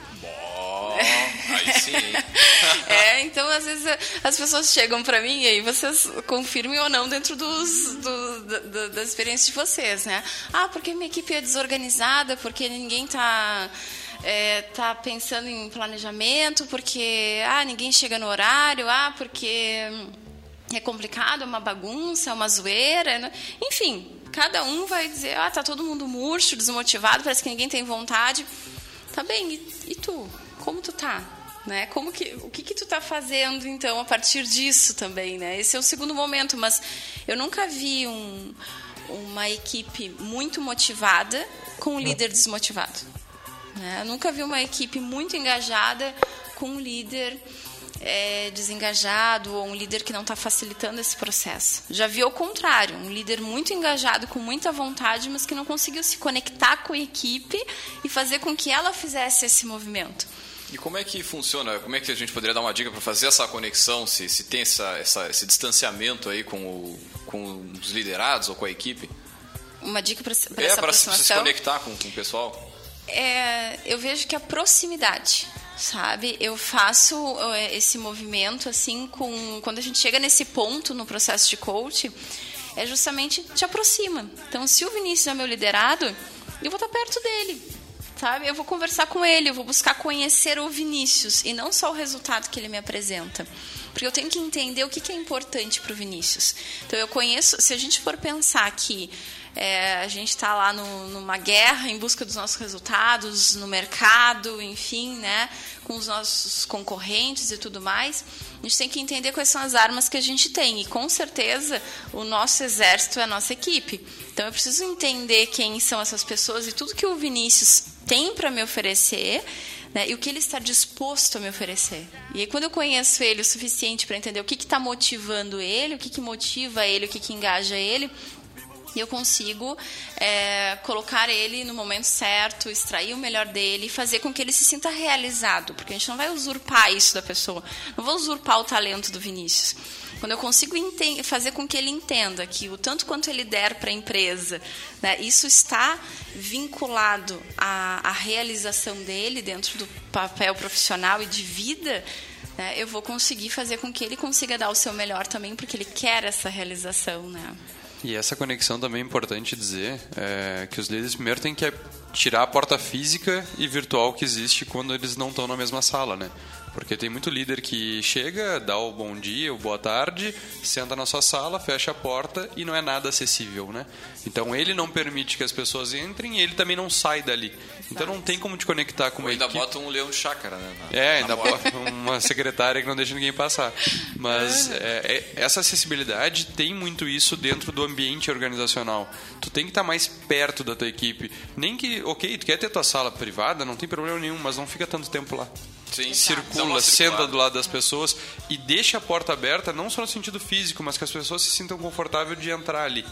Ó, aí sim. <laughs> É, então às vezes as pessoas chegam para mim e aí vocês confirmem ou não dentro dos, do, da- da- das experiências de vocês, né? Ah, porque minha equipe é desorganizada, porque ninguém tá é, tá pensando em planejamento, porque ah, ninguém chega no horário, ah, porque é complicado, é uma bagunça, é uma zoeira, né? enfim, cada um vai dizer, ah, tá todo mundo murcho, desmotivado, parece que ninguém tem vontade. Tá bem, e, e tu? Como tu tá? Né? Como que, o que, que tu tá fazendo, então, a partir disso também, né? Esse é o segundo momento, mas eu nunca vi um, uma equipe muito motivada com um líder desmotivado. Né? Eu nunca vi uma equipe muito engajada com um líder é, desengajado ou um líder que não está facilitando esse processo. Já vi o contrário, um líder muito engajado, com muita vontade, mas que não conseguiu se conectar com a equipe e fazer com que ela fizesse esse movimento. E como é que funciona? Como é que a gente poderia dar uma dica para fazer essa conexão, se, se tem essa, essa- esse distanciamento aí com, o, com os liderados ou com a equipe? Uma dica para essa é, para se, conectar com, com o pessoal. É, eu vejo que a proximidade, sabe? Eu faço é, esse movimento assim com quando a gente chega nesse ponto no processo de coach, é justamente te aproxima. Então, se o Vinícius é meu liderado, eu vou estar perto dele. Sabe? Eu vou conversar com ele, eu vou buscar conhecer o Vinícius e não só o resultado que ele me apresenta. Porque eu tenho que entender o que é importante para o Vinícius. Então eu conheço, se a gente for pensar que é, a gente está lá no, numa guerra em busca dos nossos resultados, no mercado, enfim, né, com os nossos concorrentes e tudo mais. A gente tem que entender quais são as armas que a gente tem. E com certeza o nosso exército é a nossa equipe. Então eu preciso entender quem são essas pessoas e tudo que o Vinícius tem para me oferecer. Né, e o que ele está disposto a me oferecer. E aí, quando eu conheço ele o suficiente para entender o que está motivando ele, o que, que motiva ele, o que, que engaja ele, e eu consigo é, colocar ele no momento certo, extrair o melhor dele e fazer com que ele se sinta realizado, porque a gente não vai usurpar isso da pessoa, não vou usurpar o talento do Vinícius. Quando eu consigo fazer com que ele entenda que o tanto quanto ele der para a empresa, né, isso está vinculado à, à realização dele dentro do papel profissional e de vida, né, eu vou conseguir fazer com que ele consiga dar o seu melhor também, porque ele quer essa realização, né? E essa conexão também é importante dizer é, que os líderes primeiro têm que tirar a porta física e virtual que existe quando eles não estão na mesma sala, né? Porque tem muito líder que chega, dá o bom dia, o boa tarde, senta na sua sala, fecha a porta e não é nada acessível, né? Então ele não permite que as pessoas entrem e ele também não sai dali. Então não tem como te conectar com uma ainda equipe. bota um leão de chácara, né? Na, é, ainda bota uma secretária que não deixa ninguém passar. Mas <laughs> é, é, essa acessibilidade tem muito isso dentro do ambiente organizacional. Tu tem que estar mais perto da tua equipe. Nem que, ok, tu quer ter tua sala privada, não tem problema nenhum, mas não fica tanto tempo lá. Sim, circula, senta do lado das pessoas e deixa a porta aberta, não só no sentido físico, mas que as pessoas se sintam confortáveis de entrar ali.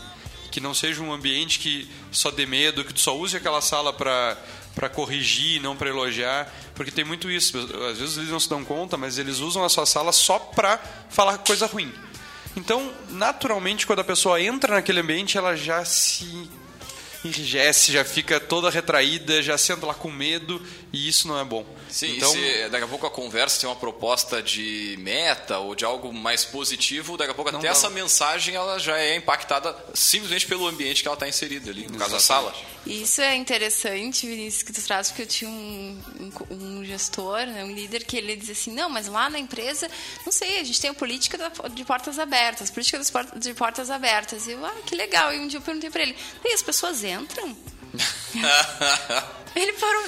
Que não seja um ambiente que só dê medo, que tu só use aquela sala para para corrigir, não para elogiar, porque tem muito isso. Às vezes eles não se dão conta, mas eles usam a sua sala só para falar coisa ruim. Então, naturalmente, quando a pessoa entra naquele ambiente, ela já se enrijece, já fica toda retraída, já senta lá com medo e isso não é bom. Sim, então, se daqui a pouco a conversa tem uma proposta de meta ou de algo mais positivo, daqui a pouco até dá. essa mensagem ela já é impactada simplesmente pelo ambiente que ela está inserida ali, no caso da sala. Isso é interessante, Vinícius, que tu traz, porque eu tinha um, um, um gestor, né, um líder, que ele dizia assim, não, mas lá na empresa, não sei, a gente tem a política de portas abertas, política de portas abertas. E eu, ah, que legal. E um dia eu perguntei para ele, e as pessoas entram? <laughs> ele parou,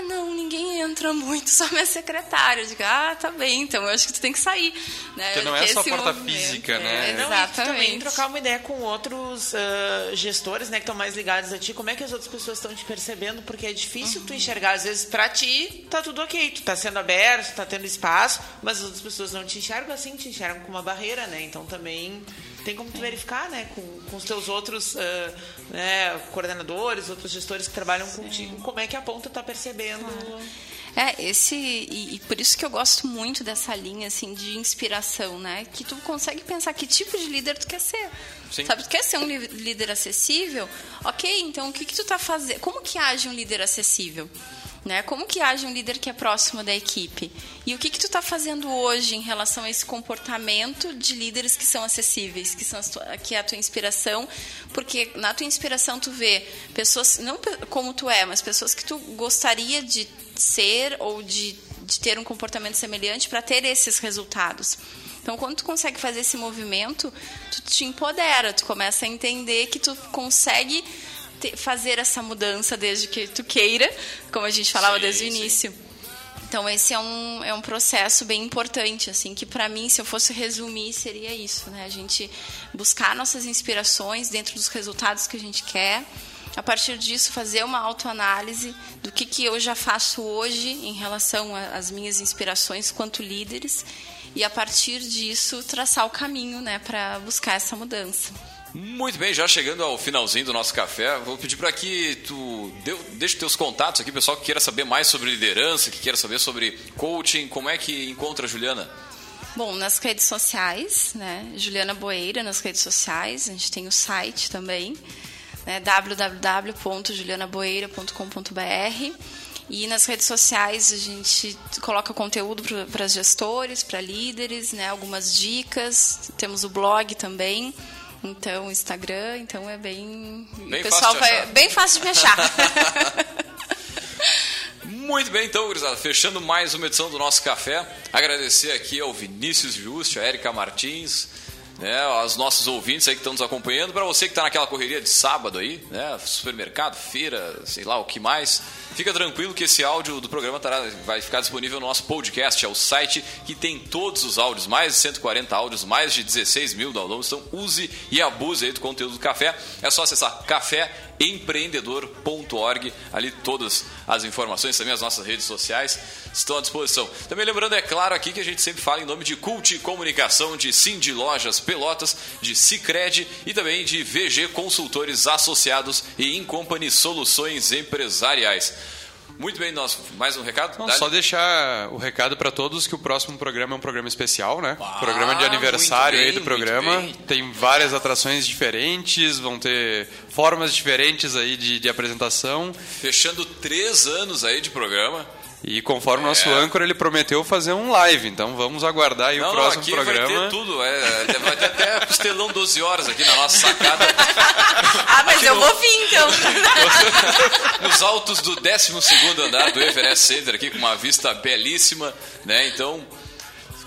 ah, não, ninguém entra muito, <laughs> só minha secretária. Eu digo, ah, tá bem, então eu acho que tu tem que sair. Né? Porque não é só porta física, né? É, não, Exatamente. Também trocar uma ideia com outros uh, gestores, né, que estão mais ligados a ti. Como é que as outras pessoas estão te percebendo? Porque é difícil uhum. tu enxergar. Às vezes, pra ti, tá tudo ok. Tu tá sendo aberto, tá tendo espaço, mas as outras pessoas não te enxergam assim, te enxergam com uma barreira, né? Então também tem como tu verificar, né, com, com os teus outros uh, né, coordenadores, outros gestores que trabalham Sim. contigo, como é que a ponta está percebendo. Claro. É, esse e, e, por isso que eu gosto muito dessa linha assim de inspiração, né? Que tu consegue pensar que tipo de líder tu quer ser. Sim. Sabe, tu quer ser um líder acessível? OK, então o que que tu tá fazendo? Como que age um líder acessível? Né? Como que age um líder que é próximo da equipe? E o que, que tu está fazendo hoje em relação a esse comportamento de líderes que são acessíveis, que, são que é a tua inspiração? Porque na tua inspiração tu vê pessoas, não como tu é, mas pessoas que tu gostaria de ser ou de, de ter um comportamento semelhante para ter esses resultados. Então, quando tu consegue fazer esse movimento, tu te empodera, tu começa a entender que tu consegue fazer essa mudança desde que tu queira, como a gente falava sim, desde o início. Sim. Então esse é um, é um processo bem importante, assim, que para mim, se eu fosse resumir, seria isso, né? A gente buscar nossas inspirações dentro dos resultados que a gente quer, a partir disso fazer uma autoanálise do que, que eu já faço hoje em relação às minhas inspirações quanto líderes e a partir disso traçar o caminho, né, para buscar essa mudança. Muito bem, já chegando ao finalzinho do nosso café, vou pedir para que tu deu, deixe teus contatos aqui, pessoal que queira saber mais sobre liderança, que queira saber sobre coaching, como é que encontra a Juliana? Bom, nas redes sociais, né? Juliana Boeira nas redes sociais, a gente tem o site também, né? www.julianaboeira.com.br e nas redes sociais a gente coloca conteúdo para gestores, para líderes, né? algumas dicas, temos o blog também, Então, Instagram, então é bem. Bem o pessoal fácil vai. Bem fácil de me achar. <laughs> Muito bem, então, gurizada, fechando mais uma edição do nosso café. Agradecer aqui ao Vinícius Juste, a Érica Martins, né, aos nossos ouvintes aí que estão nos acompanhando. Para você que está naquela correria de sábado aí, né, supermercado, feira, sei lá o que mais, fica tranquilo que esse áudio do programa estará, vai ficar disponível no nosso podcast. É o site que tem todos os áudios, mais de 140 áudios, mais de 16 mil downloads. Então use e abuse aí do conteúdo do café. É só acessar caféempreendedor.org. Ali todas as informações, também as nossas redes sociais estão à disposição. Também lembrando, é claro, aqui que a gente sempre fala em nome de Cult Comunicação, de Cindy Lojas Pelotas, de Cicred e também de VG Consultores Associados e Incompany Soluções Empresariais. Muito bem, nós mais um recado? Não, só deixar o recado para todos que o próximo programa é um programa especial, né? Ah, programa de aniversário muito aí do bem, programa. bem. Tem várias atrações diferentes, vão ter formas diferentes aí de, de apresentação. Fechando três anos aí de programa. E conforme o nosso É. âncora, ele prometeu fazer um live. Então vamos aguardar aí Não, o não, próximo aqui programa. vai ter tudo. É, é, vai ter até costelão 12 horas aqui na nossa sacada. <laughs> ah, mas Aqui eu no- vou vir então. <laughs> nos altos do 12 andar do Everest Center aqui com uma vista belíssima, né? Então,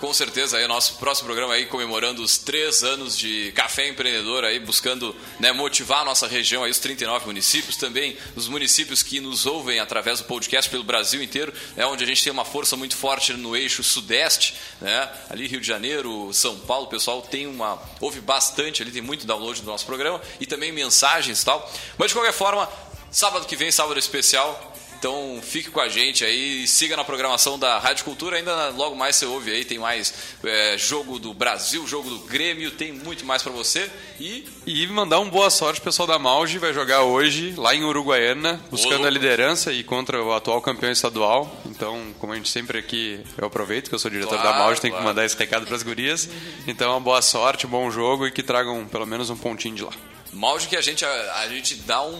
com certeza aí o nosso próximo programa aí comemorando os três anos de Café Empreendedor aí buscando né, motivar a nossa região aí os 39 municípios também os municípios que nos ouvem através do podcast pelo Brasil inteiro é onde a gente tem uma força muito forte no eixo sudeste né ali Rio de Janeiro São Paulo o pessoal tem uma ouve bastante ali tem muito download do nosso programa e também mensagens e tal. Mas de qualquer forma sábado que vem sábado especial então fique com a gente aí, siga na programação da Rádio Cultura, ainda logo mais você ouve aí, tem mais é, jogo do Brasil, jogo do Grêmio, tem muito mais pra você e E mandar um boa sorte pro pessoal da Malge, vai jogar hoje lá em Uruguaiana, buscando a liderança e contra o atual campeão estadual. Então, como a gente sempre aqui, eu aproveito que eu sou diretor Claro, da Malge, tenho claro. que mandar esse recado pras gurias. Então, uma boa sorte, bom jogo e que tragam pelo menos um pontinho de lá. Malde que a gente, a, a gente dá um,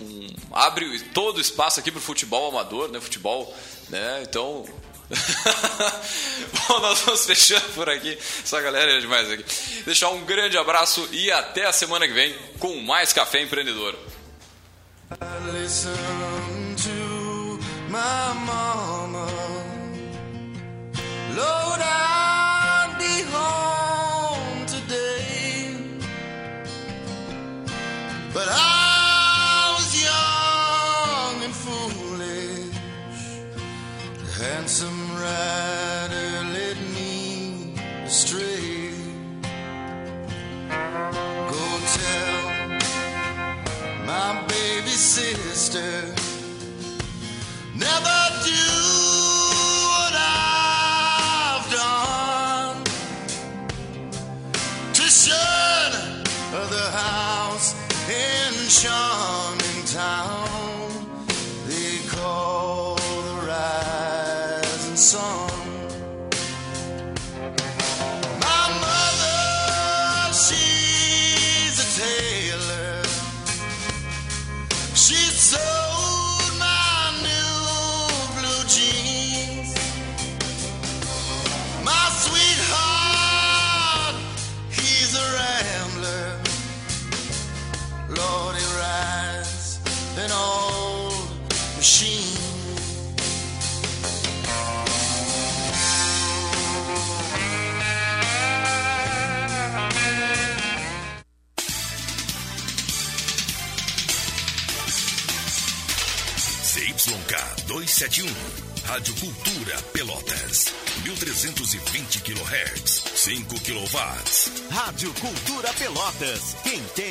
um- abre todo o espaço aqui pro futebol amador, né, futebol, né, então... <laughs> Bom, nós vamos fechando por aqui. Essa galera é demais aqui. Deixar um grande abraço e até a semana que vem com mais Café Empreendedor. Listen to my mama. 5 kW. Rádio Cultura Pelotas. Quem tem,